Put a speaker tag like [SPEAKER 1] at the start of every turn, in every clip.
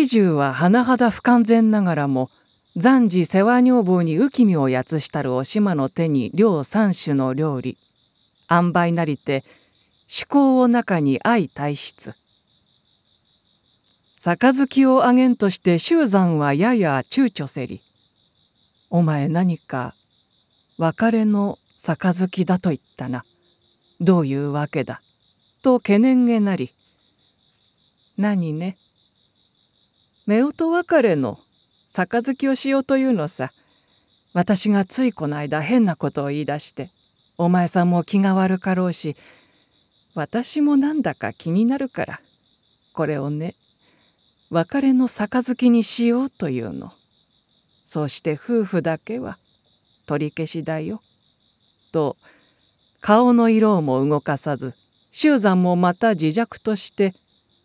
[SPEAKER 1] 始終は甚だ不完全ながらも暫時世話女房に浮き身をやつしたるお島の手に両三種の料理塩梅なりて趣向を中に相体質。杯をあげんとして終山はやや躊躇せり。お前何か別れの杯だと言ったな。どういうわけだ。と懸念げなり。何ね。夫婦別れの杯をしようというのさ。私がついこの間変なことを言い出してお前さんも気が悪かろうし私もなんだか気になるからこれをね別れの杯にしようというの。そうして夫婦だけは取り消しだよ。と顔の色をも動かさず周山もまた自弱として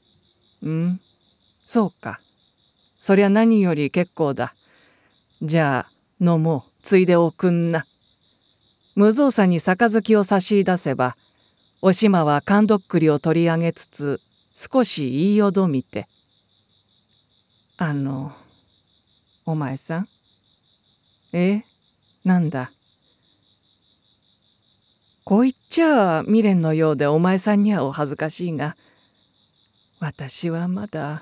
[SPEAKER 1] 「うんそうか。そりゃ何より結構だ。じゃあ飲もう。ついでおくんな。無造作に杯を差し出せばおしまは缶どっくりを取り上げつつ少し言いよどみて「あのお前さん。え？なんだ？こう言っちゃあ未練のようでお前さんにはお恥ずかしいが私はまだ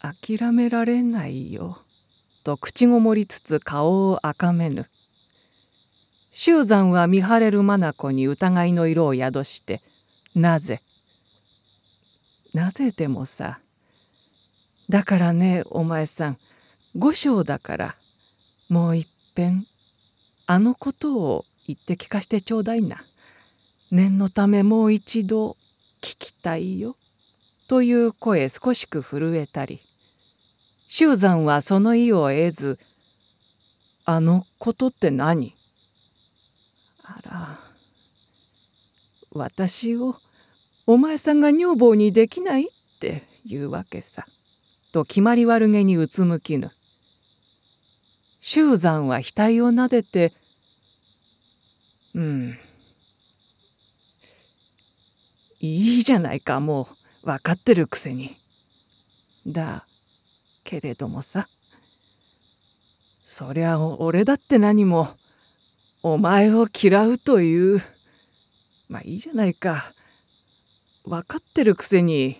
[SPEAKER 1] 諦められないよ」と口ごもりつつ顔を赤めぬ。周山は見晴れる眼に疑いの色を宿して「なぜ?」なぜでもさ。だからねお前さん五章だからもういっぺんあのことを言って聞かしてちょうだいな。念のためもう一度聞きたいよ」という声少しく震えたり周山はその意を得ず「あのことって何?」あら私をお前さんが女房にできないって言うわけさ。と決まり悪げにうつむきぬ。周山は額をなでて「うんいいじゃないかもう分かってるくせに。だけれどもさ。そりゃ俺だって何もお前を嫌うという。まあいいじゃないか。分かってるくせに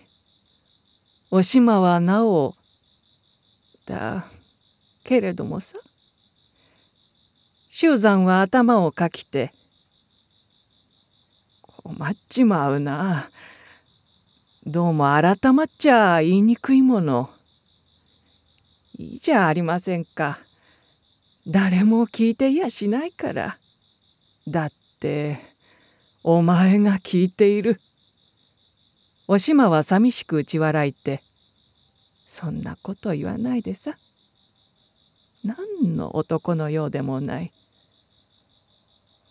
[SPEAKER 1] おしまはなおだけれどもさ。周山は頭をかきて困っちまうな。どうも改まっちゃ言いにくいもの。いいじゃありませんか。誰も聞いていやしないから。だってお前が聞いている。おしまは寂しく打ち笑いて「そんなこと言わないでさ。何の男のようでもない。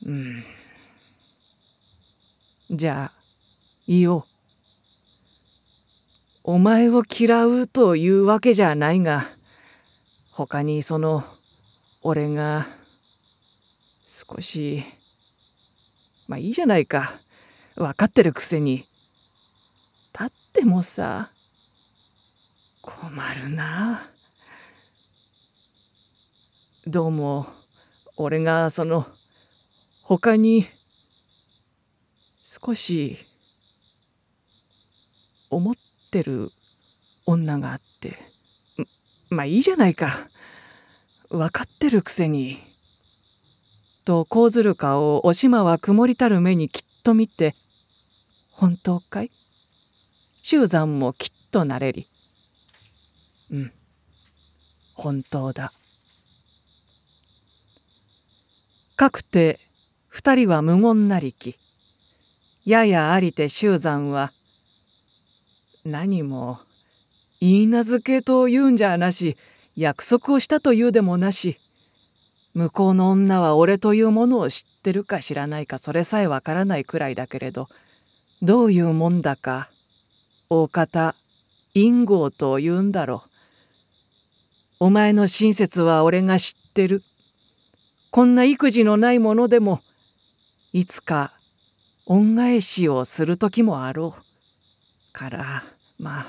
[SPEAKER 1] うん。じゃあ言おう。お前を嫌うというわけじゃないが。他にその俺が少しまあいいじゃないか。分かってるくせに。立ってもさ困るな。どうも俺がその他に少し思ってる女があって。まあいいじゃないか。分かってるくせに。とこうずる顔をおしまは曇りたる目にきっと見て「本当かい?」周山もきっとなれり「うん本当だ」かくて二人は無言なりきややありて周山は「何も言い名付けと言うんじゃなし約束をしたというでもなし向こうの女は俺というものを知ってるか知らないかそれさえわからないくらいだけれどどういうもんだか大方陰謀と言うんだろう。お前の親切は俺が知ってる。こんな育児のないものでもいつか恩返しをする時もあろう。からまあ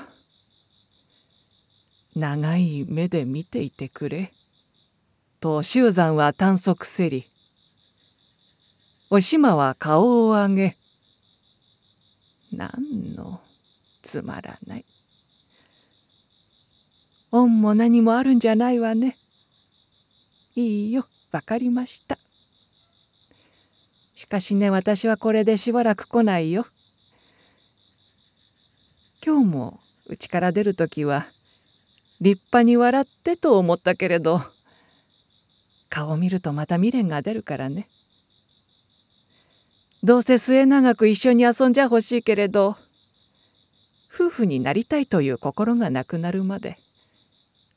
[SPEAKER 1] 長い目で見ていてくれ」と周山は短足せり。おしまは顔を上げ「何の？つまらない」「恩も何もあるんじゃないわね」「いいよ。分かりました」しかしね私はこれでしばらく来ないよ。今日もうちから出る時は立派に笑ってと思ったけれど顔を見るとまた未練が出るからね。どうせ末永く一緒に遊んじゃほしいけれど夫婦になりたいという心がなくなるまで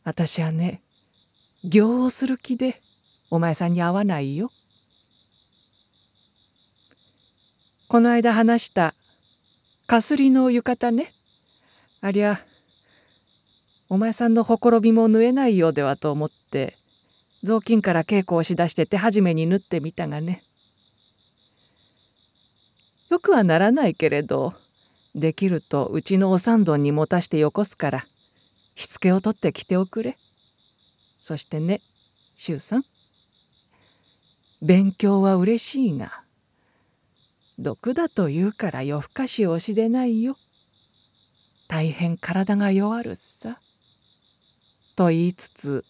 [SPEAKER 1] 私はね行をする気でお前さんに会わないよ。この間話したかすりの浴衣ねありゃお前さんのほころびも縫えないようではと思って雑巾から稽古をしだして手始めに縫ってみたがねよくはならないけれどできるとうちのお三丼に持たしてよこすからしつけを取ってきておくれそしてね周さん勉強はうれしいが毒だと言うから夜更かしをしでないよ。大変体が弱るさ。と言いつつ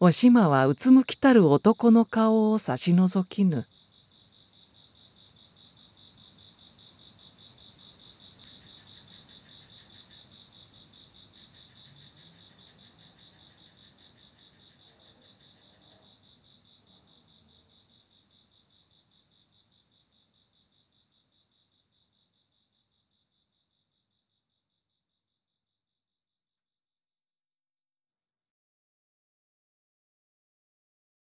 [SPEAKER 1] おしまはうつむきたる男の顔を差し覗きぬ。